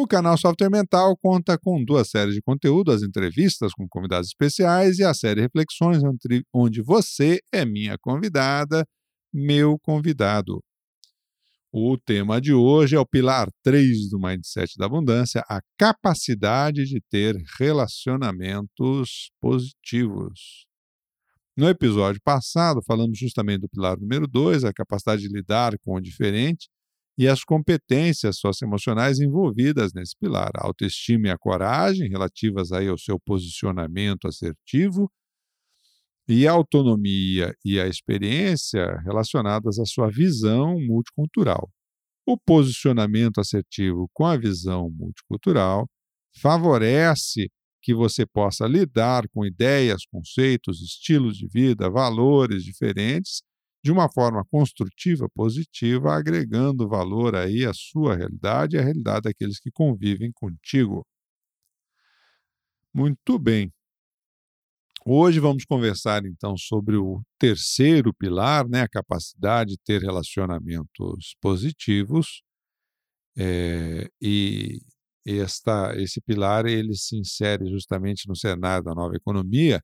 O canal Software Mental conta com duas séries de conteúdo, as entrevistas com convidados especiais e a série Reflexões, onde você é minha convidada, meu convidado. O tema de hoje é o pilar 3 do Mindset da Abundância, a capacidade de ter relacionamentos positivos. No episódio passado, falamos justamente do pilar número 2, a capacidade de lidar com o diferente, e as competências socioemocionais envolvidas nesse pilar, a autoestima e a coragem, relativas aí ao seu posicionamento assertivo, e a autonomia e a experiência relacionadas à sua visão multicultural. O posicionamento assertivo com a visão multicultural favorece que você possa lidar com ideias, conceitos, estilos de vida, valores diferentes de uma forma construtiva, positiva, agregando valor aí à sua realidade e à realidade daqueles que convivem contigo. Muito bem. Hoje vamos conversar então sobre o terceiro pilar, né, a capacidade de ter relacionamentos positivos. É, e esta, esse pilar ele se insere justamente no cenário da nova economia,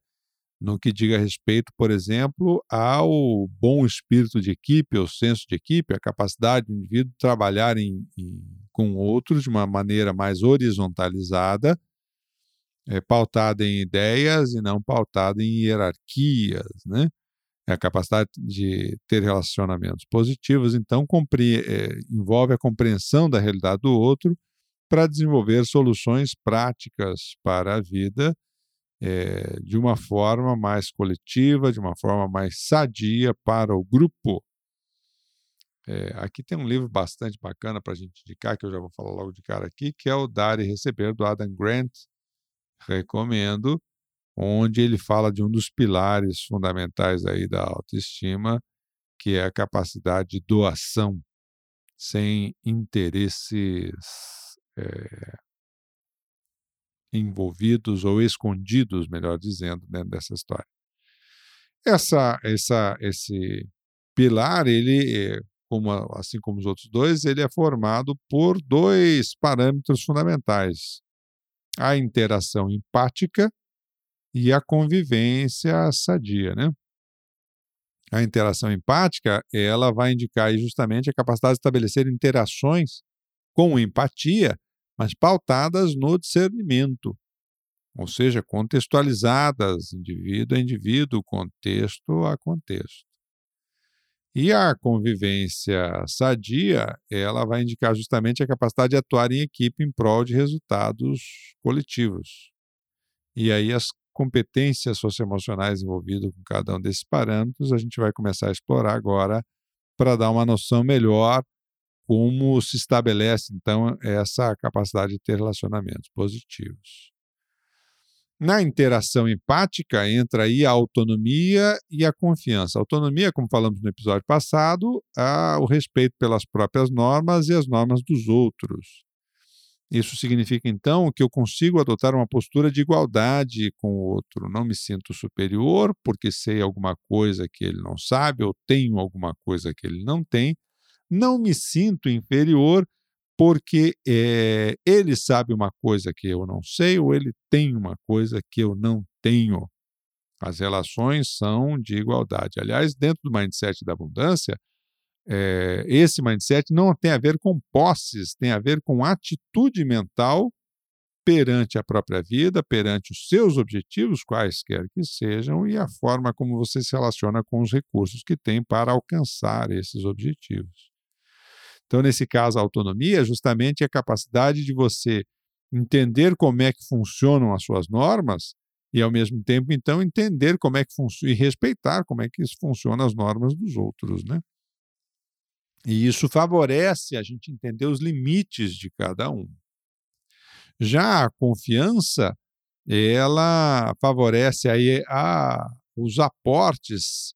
no que diga respeito, por exemplo, ao bom espírito de equipe, ao senso de equipe, a capacidade do indivíduo trabalhar em, em, com outros de uma maneira mais horizontalizada, é, pautada em ideias e não pautada em hierarquias, né? É a capacidade de ter relacionamentos positivos, então, é, envolve a compreensão da realidade do outro para desenvolver soluções práticas para a vida é, de uma forma mais coletiva, de uma forma mais sadia para o grupo. É, aqui tem um livro bastante bacana para a gente indicar, que eu já vou falar logo de cara aqui, que é o Dar e Receber, do Adam Grant. Recomendo, onde ele fala de um dos pilares fundamentais aí da autoestima, que é a capacidade de doação sem interesses é, envolvidos ou escondidos, melhor dizendo, dentro dessa história. Essa, essa, esse pilar, ele, como, assim como os outros dois, ele é formado por dois parâmetros fundamentais: a interação empática e a convivência sadia, né? A interação empática, ela vai indicar justamente a capacidade de estabelecer interações com empatia mas pautadas no discernimento, ou seja, contextualizadas, indivíduo a indivíduo, contexto a contexto. E a convivência sadia, ela vai indicar justamente a capacidade de atuar em equipe em prol de resultados coletivos. E aí as competências socioemocionais envolvidas com cada um desses parâmetros, a gente vai começar a explorar agora para dar uma noção melhor como se estabelece, então, essa capacidade de ter relacionamentos positivos. Na interação empática entra aí a autonomia e a confiança. A autonomia, como falamos no episódio passado, é o respeito pelas próprias normas e as normas dos outros. Isso significa, então, que eu consigo adotar uma postura de igualdade com o outro. Não me sinto superior porque sei alguma coisa que ele não sabe ou tenho alguma coisa que ele não tem, não me sinto inferior porque é, ele sabe uma coisa que eu não sei ou ele tem uma coisa que eu não tenho. As relações são de igualdade. Aliás, dentro do mindset da abundância, é, esse mindset não tem a ver com posses, tem a ver com atitude mental perante a própria vida, perante os seus objetivos, quaisquer que sejam, e a forma como você se relaciona com os recursos que tem para alcançar esses objetivos. Então, nesse caso, a autonomia é justamente a capacidade de você entender como é que funcionam as suas normas e, ao mesmo tempo, então, entender como é que funciona e respeitar como é que funcionam as normas dos outros, né? E isso favorece a gente entender os limites de cada um. Já a confiança, ela favorece aí a os aportes,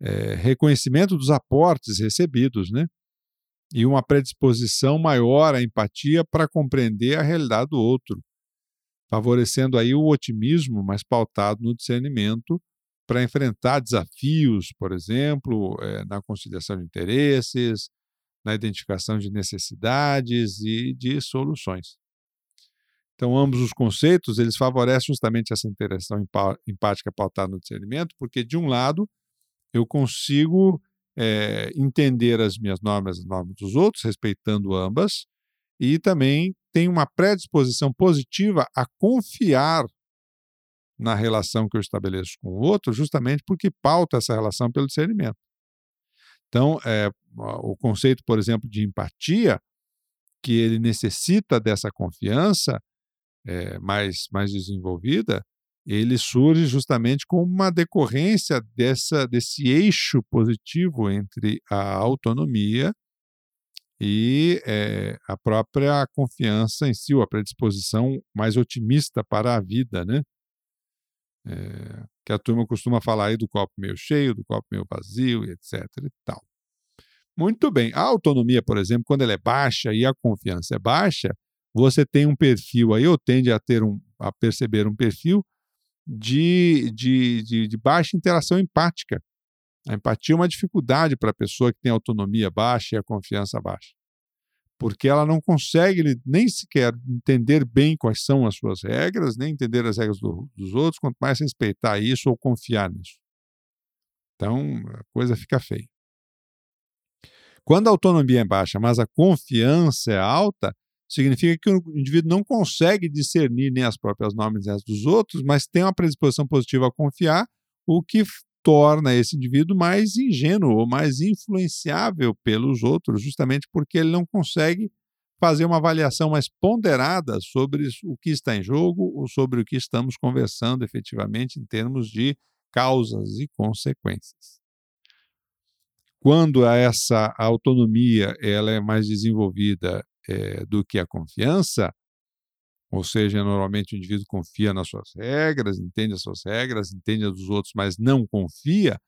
é, reconhecimento dos aportes recebidos, né? E uma predisposição maior à empatia para compreender a realidade do outro, favorecendo aí o otimismo, mas pautado no discernimento para enfrentar desafios, por exemplo, é, na conciliação de interesses, na identificação de necessidades e de soluções. Então, ambos os conceitos, eles favorecem justamente essa interação empática pautada no discernimento, porque, de um lado, eu consigo é, entender as minhas normas, as normas dos outros, respeitando ambas, e também tem uma predisposição positiva a confiar na relação que eu estabeleço com o outro, justamente porque pauta essa relação pelo discernimento. Então, é, o conceito, por exemplo, de empatia, que ele necessita dessa confiança é, mais, mais desenvolvida, ele surge justamente como uma decorrência dessa, desse eixo positivo entre a autonomia e é, a própria confiança em si, ou a predisposição mais otimista para a vida, né? É, que a turma costuma falar aí do copo meio cheio, do copo meio vazio, etc. e tal. Muito bem. A autonomia, por exemplo, quando ela é baixa e a confiança é baixa, você tem um perfil aí, ou tende a ter um, a perceber um perfil de, de, de, de baixa interação empática. A empatia é uma dificuldade para a pessoa que tem autonomia baixa e a confiança baixa. Porque ela não consegue nem sequer entender bem quais são as suas regras, nem entender as regras do, dos outros, quanto mais respeitar isso ou confiar nisso. Então, a coisa fica feia. Quando a autonomia é baixa, mas a confiança é alta, significa que o indivíduo não consegue discernir nem as próprias normas nem as dos outros, mas tem uma predisposição positiva a confiar, o que torna esse indivíduo mais ingênuo ou mais influenciável pelos outros, justamente porque ele não consegue fazer uma avaliação mais ponderada sobre o que está em jogo ou sobre o que estamos conversando efetivamente em termos de causas e consequências. Quando essa autonomia ela é mais desenvolvida é, do que a confiança, ou seja, normalmente o indivíduo confia nas suas regras, entende as suas regras, entende as dos outros, mas não confia,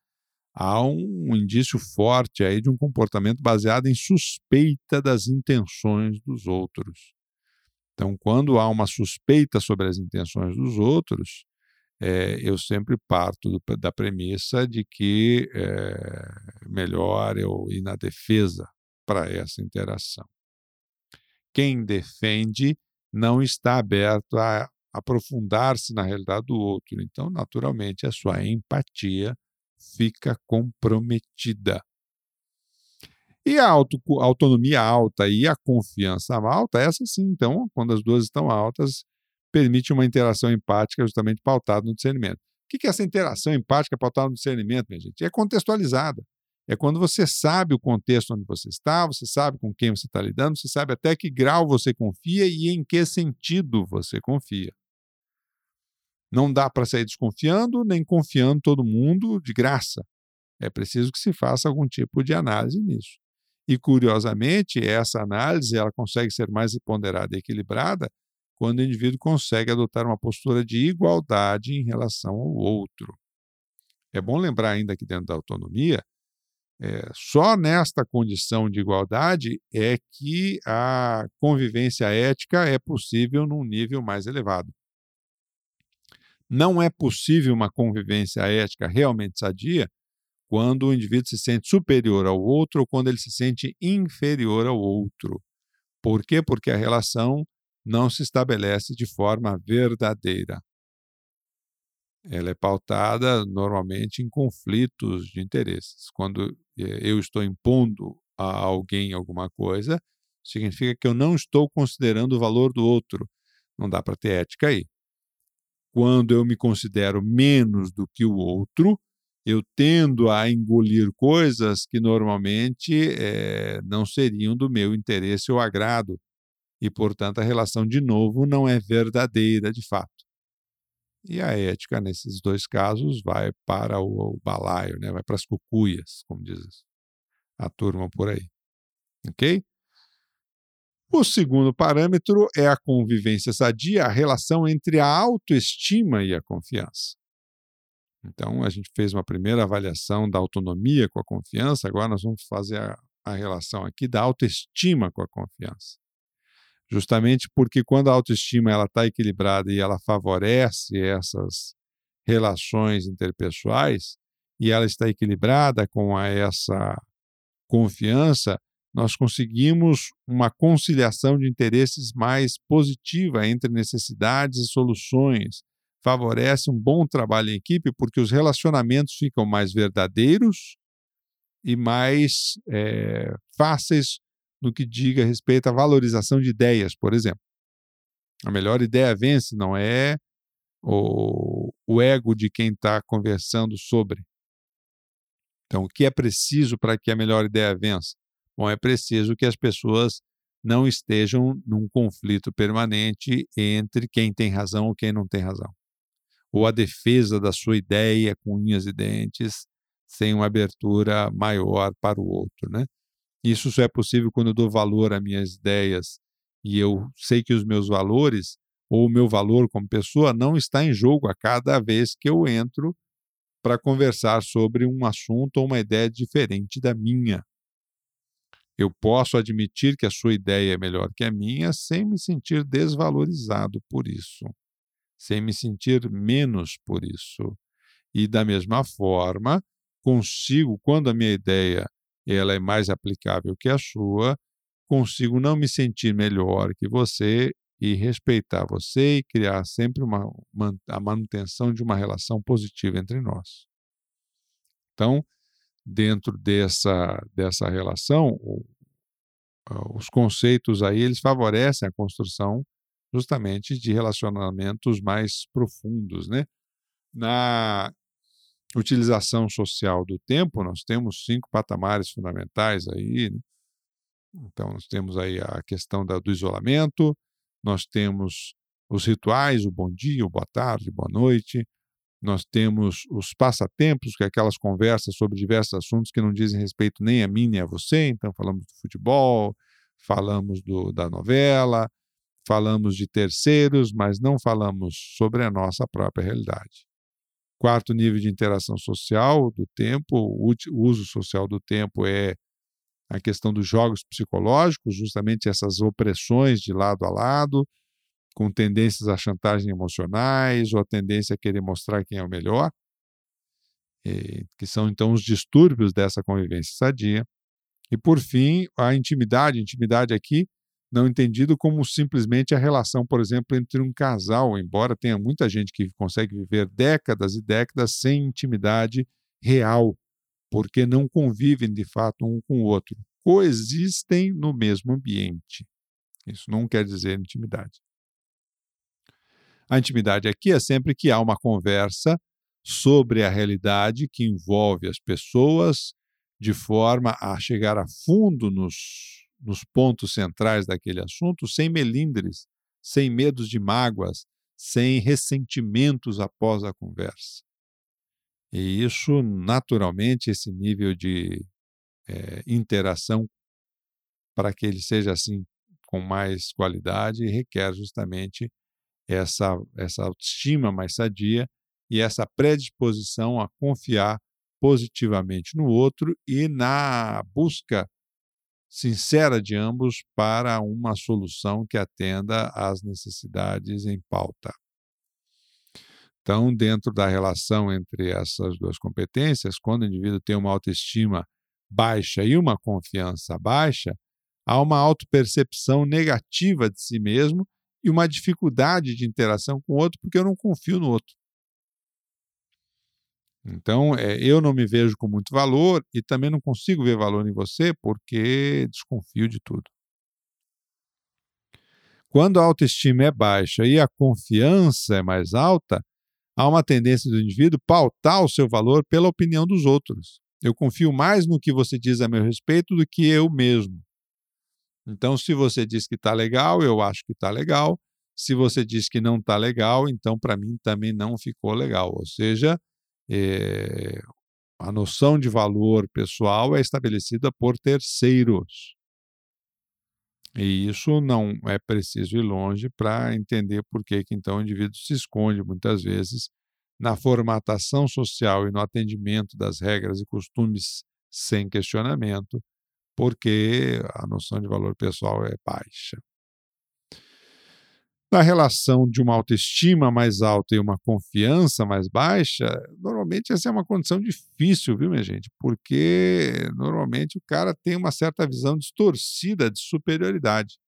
há um indício forte aí de um comportamento baseado em suspeita das intenções dos outros. Então, quando há uma suspeita sobre as intenções dos outros, é, eu sempre parto do, da premissa de que é melhor eu ir na defesa para essa interação quem defende não está aberto a aprofundar-se na realidade do outro. Então, naturalmente, a sua empatia fica comprometida. E a auto, autonomia alta e a confiança alta, essa sim, então, quando as duas estão altas, permite uma interação empática justamente pautada no discernimento. O que é essa interação empática pautada no discernimento, minha gente? É contextualizada. É quando você sabe o contexto onde você está, você sabe com quem você está lidando, você sabe até que grau você confia e em que sentido você confia. Não dá para sair desconfiando, nem confiando todo mundo de graça. É preciso que se faça algum tipo de análise nisso. E, curiosamente, essa análise ela consegue ser mais ponderada e equilibrada quando o indivíduo consegue adotar uma postura de igualdade em relação ao outro. É bom lembrar ainda que dentro da autonomia, é, só nesta condição de igualdade é que a convivência ética é possível num nível mais elevado. Não é possível uma convivência ética realmente sadia quando o indivíduo se sente superior ao outro ou quando ele se sente inferior ao outro. Por quê? Porque a relação não se estabelece de forma verdadeira ela é pautada normalmente em conflitos de interesses. Quando eh, eu estou impondo a alguém alguma coisa, significa que eu não estou considerando o valor do outro. Não dá para ter ética aí. Quando eu me considero menos do que o outro, eu tendo a engolir coisas que normalmente é, não seriam do meu interesse ou agrado. E, portanto, a relação, de novo, não é verdadeira de fato. E a ética, nesses dois casos, vai para o, balaio, né? vai para as cucuias, como diz a turma por aí. Ok? O segundo parâmetro é a convivência sadia, a relação entre a autoestima e a confiança. Então, a gente fez uma primeira avaliação da autonomia com a confiança, agora nós vamos fazer a, a relação aqui da autoestima com a confiança. Justamente porque quando a autoestima ela está equilibrada e ela favorece essas relações interpessoais e ela está equilibrada com a, essa confiança, nós conseguimos uma conciliação de interesses mais positiva entre necessidades e soluções. Favorece um bom trabalho em equipe porque os relacionamentos ficam mais verdadeiros e mais é, fáceis no que diga respeito à valorização de ideias, por exemplo. A melhor ideia vence, não é o, o ego de quem está conversando sobre. Então, o que é preciso para que a melhor ideia vença? Bom, é preciso que as pessoas não estejam num conflito permanente entre quem tem razão ou quem não tem razão. Ou a defesa da sua ideia com unhas e dentes, sem uma abertura maior para o outro, né? Isso só é possível quando eu dou valor às minhas ideias e eu sei que os meus valores ou o meu valor como pessoa não está em jogo a cada vez que eu entro para conversar sobre um assunto ou uma ideia diferente da minha. Eu posso admitir que a sua ideia é melhor que a minha sem me sentir desvalorizado por isso, sem me sentir menos por isso. E da mesma forma, consigo, quando a minha ideia ela é mais aplicável que a sua, consigo não me sentir melhor que você e respeitar você e criar sempre uma, a manutenção de uma relação positiva entre nós. Então, dentro dessa, dessa relação, os conceitos aí eles favorecem a construção justamente de relacionamentos mais profundos, né? Na utilização social do tempo, nós temos cinco patamares fundamentais aí. Né? Então, nós temos aí a questão da, do isolamento, nós temos os rituais, o bom dia, o boa tarde, boa noite, nós temos os passatempos, que é aquelas conversas sobre diversos assuntos que não dizem respeito nem a mim nem a você, então falamos do futebol, falamos do, da novela, falamos de terceiros, mas não falamos sobre a nossa própria realidade. Quarto nível de interação social do tempo, o uso social do tempo é a questão dos jogos psicológicos, justamente essas opressões de lado a lado, com tendências a chantagem emocionais ou a tendência a querer mostrar quem é o melhor, e, que são então os distúrbios dessa convivência sadia. E por fim, a intimidade, intimidade aqui não entendido como simplesmente a relação, por exemplo, entre um casal, embora tenha muita gente que consegue viver décadas e décadas sem intimidade real, porque não convivem de fato um com o outro, coexistem no mesmo ambiente. Isso não quer dizer intimidade. A intimidade aqui é sempre que há uma conversa sobre a realidade que envolve as pessoas de forma a chegar a fundo nos nos pontos centrais daquele assunto, sem melindres, sem medos de mágoas, sem ressentimentos após a conversa. E isso, naturalmente, esse nível de é, interação, para que ele seja assim com mais qualidade, requer justamente essa, essa autoestima mais sadia e essa predisposição a confiar positivamente no outro e na busca sincera de ambos para uma solução que atenda às necessidades em pauta. Então, dentro da relação entre essas duas competências, quando o indivíduo tem uma autoestima baixa e uma confiança baixa, há uma autopercepção negativa de si mesmo e uma dificuldade de interação com o outro, porque eu não confio no outro. Então, é, eu não me vejo com muito valor e também não consigo ver valor em você porque desconfio de tudo. Quando a autoestima é baixa e a confiança é mais alta, há uma tendência do indivíduo pautar o seu valor pela opinião dos outros. Eu confio mais no que você diz a meu respeito do que eu mesmo. Então, se você diz que está legal, eu acho que está legal. Se você diz que não está legal, então para mim também não ficou legal. Ou seja, é, a noção de valor pessoal é estabelecida por terceiros. E isso não é preciso ir longe para entender por que, que então o indivíduo se esconde muitas vezes na formatação social e no atendimento das regras e costumes sem questionamento, porque a noção de valor pessoal é baixa. Na relação de uma autoestima mais alta e uma confiança mais baixa, normalmente essa é uma condição difícil, viu, minha gente? Porque normalmente o cara tem uma certa visão distorcida de superioridade.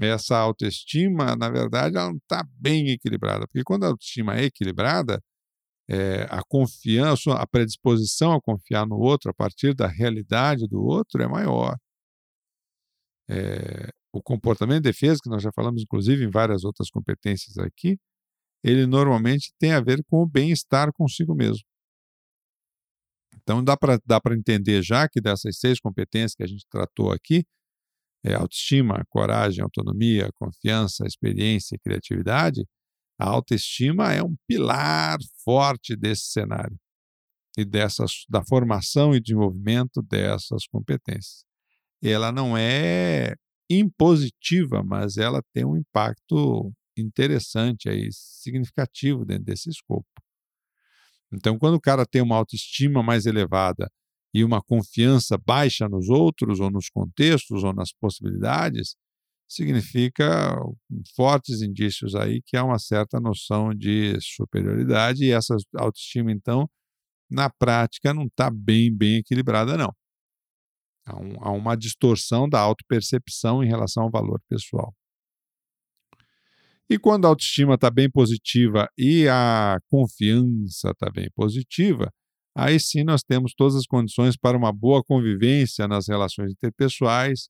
Essa autoestima, na verdade, ela não está bem equilibrada, porque quando a autoestima é equilibrada, é, a confiança, a predisposição a confiar no outro a partir da realidade do outro é maior. É, o comportamento de defesa, que nós já falamos inclusive em várias outras competências aqui, ele normalmente tem a ver com o bem-estar consigo mesmo. Então dá para dá entender já que dessas seis competências que a gente tratou aqui, é, autoestima, coragem, autonomia, confiança, experiência e criatividade, a autoestima é um pilar forte desse cenário e dessas, da formação e desenvolvimento dessas competências. Ela não é impositiva, mas ela tem um impacto interessante aí, significativo dentro desse escopo. Então, quando o cara tem uma autoestima mais elevada e uma confiança baixa nos outros, ou nos contextos, ou nas possibilidades, significa fortes indícios aí que há uma certa noção de superioridade, e essa autoestima, então, na prática, não está bem, bem equilibrada, não. Há, um, há uma distorção da autopercepção em relação ao valor pessoal. E quando a autoestima está bem positiva e a confiança está bem positiva, aí sim nós temos todas as condições para uma boa convivência nas relações interpessoais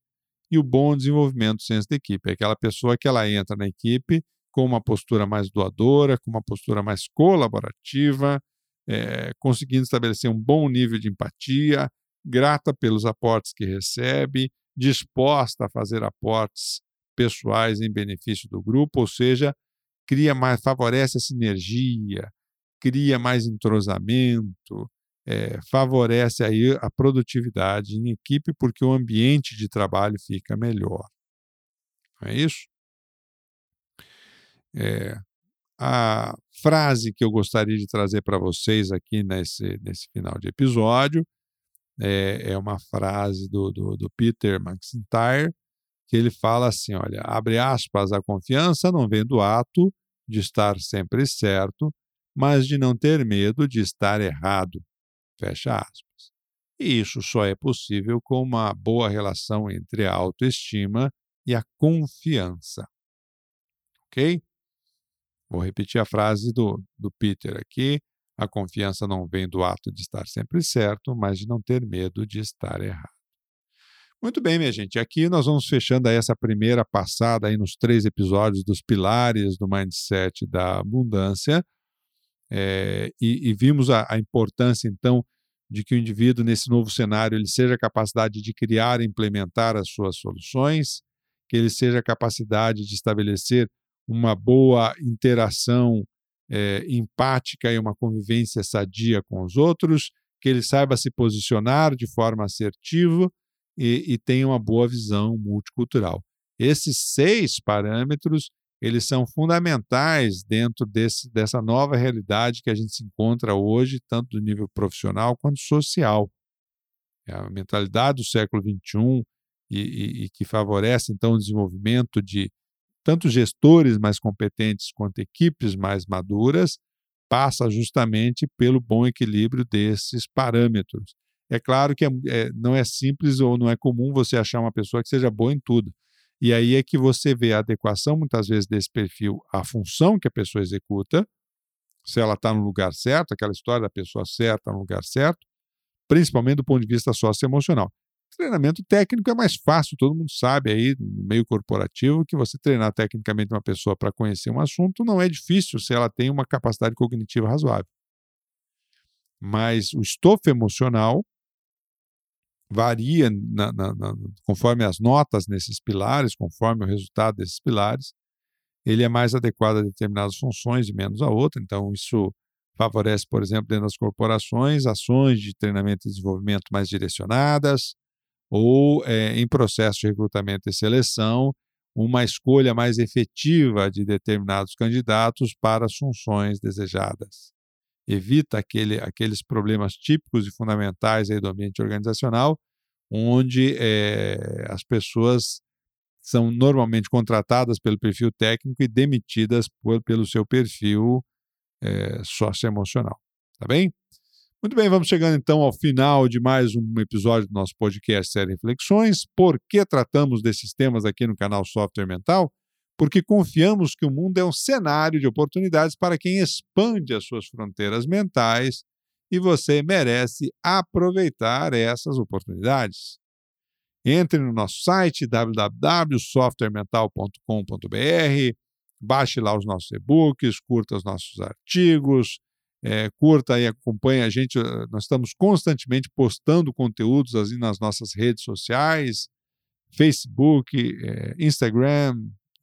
e o bom desenvolvimento do senso de equipe. É aquela pessoa que ela entra na equipe com uma postura mais doadora, com uma postura mais colaborativa, é, conseguindo estabelecer um bom nível de empatia, grata pelos aportes que recebe, disposta a fazer aportes pessoais em benefício do grupo, ou seja, cria mais, favorece a sinergia, cria mais entrosamento, é, favorece aí a produtividade em equipe, porque o ambiente de trabalho fica melhor. Não é isso? É, a frase que eu gostaria de trazer para vocês aqui nesse, nesse final de episódio é, é uma frase do, do, do Peter McIntyre, que ele fala assim: olha, abre aspas, a confiança não vem do ato de estar sempre certo, mas de não ter medo de estar errado. Fecha aspas. E isso só é possível com uma boa relação entre a autoestima e a confiança. Ok? Vou repetir a frase do, do Peter aqui. A confiança não vem do ato de estar sempre certo, mas de não ter medo de estar errado. Muito bem, minha gente. Aqui nós vamos fechando essa primeira passada aí nos três episódios dos pilares do mindset da abundância. É, e, e, vimos a, a, importância, então, de que o indivíduo, nesse novo cenário, ele seja a capacidade de criar e implementar as suas soluções, que ele seja a capacidade de estabelecer uma boa interação é, empática e uma convivência sadia com os outros, que ele saiba se posicionar de forma assertiva e, e tenha uma boa visão multicultural. Esses seis parâmetros eles são fundamentais dentro desse, dessa nova realidade que a gente se encontra hoje, tanto do nível profissional quanto social. É a mentalidade do século XXI e, e, e que favorece, então, o desenvolvimento de tanto gestores mais competentes quanto equipes mais maduras, passa justamente pelo bom equilíbrio desses parâmetros. É claro que é, é, não é simples ou não é comum você achar uma pessoa que seja boa em tudo. E aí é que você vê a adequação, muitas vezes, desse perfil à função que a pessoa executa, se ela está no lugar certo, aquela história da pessoa certa no lugar certo, principalmente do ponto de vista socioemocional. Treinamento técnico é mais fácil, todo mundo sabe aí no meio corporativo que você treinar tecnicamente uma pessoa para conhecer um assunto não é difícil se ela tem uma capacidade cognitiva razoável. Mas o estofo emocional varia na, na, na, conforme as notas nesses pilares, conforme o resultado desses pilares. Ele é mais adequado a determinadas funções e menos a outra. Então, isso favorece, por exemplo, dentro das corporações, ações de treinamento e desenvolvimento mais direcionadas, ou é, em processo de recrutamento e seleção, uma escolha mais efetiva de determinados candidatos para as funções desejadas. Evita aquele, aqueles problemas típicos e fundamentais do ambiente organizacional, onde é, as pessoas são normalmente contratadas pelo perfil técnico e demitidas por, pelo seu perfil é, socioemocional. Tá bem? Muito bem, vamos chegando então ao final de mais um episódio do nosso podcast Série Reflexões. Por que tratamos desses temas aqui no canal Software Mental? Porque confiamos que o mundo é um cenário de oportunidades para quem expande as suas fronteiras mentais e você merece aproveitar essas oportunidades. Entre no nosso site www.softwaremental.com.br, baixe lá os nossos e-books, curta os nossos artigos, é, curta e acompanhe a gente. Eh, nós estamos constantemente postando conteúdos assim, nas nossas redes sociais, Facebook, é, Instagram,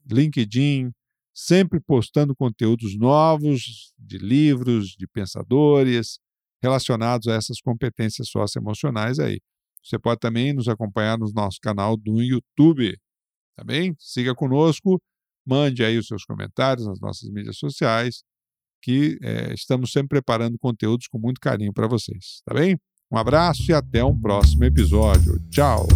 LinkedIn, sempre postando conteúdos novos de livros, de pensadores relacionados a essas competências socioemocionais aí. Você pode também nos acompanhar no nosso canal do YouTube, tá bem? Siga conosco, mande aí os seus comentários nas nossas mídias sociais que é, estamos sempre preparando conteúdos com muito carinho para vocês, tá bem? Um abraço e até um próximo episódio. Tchau!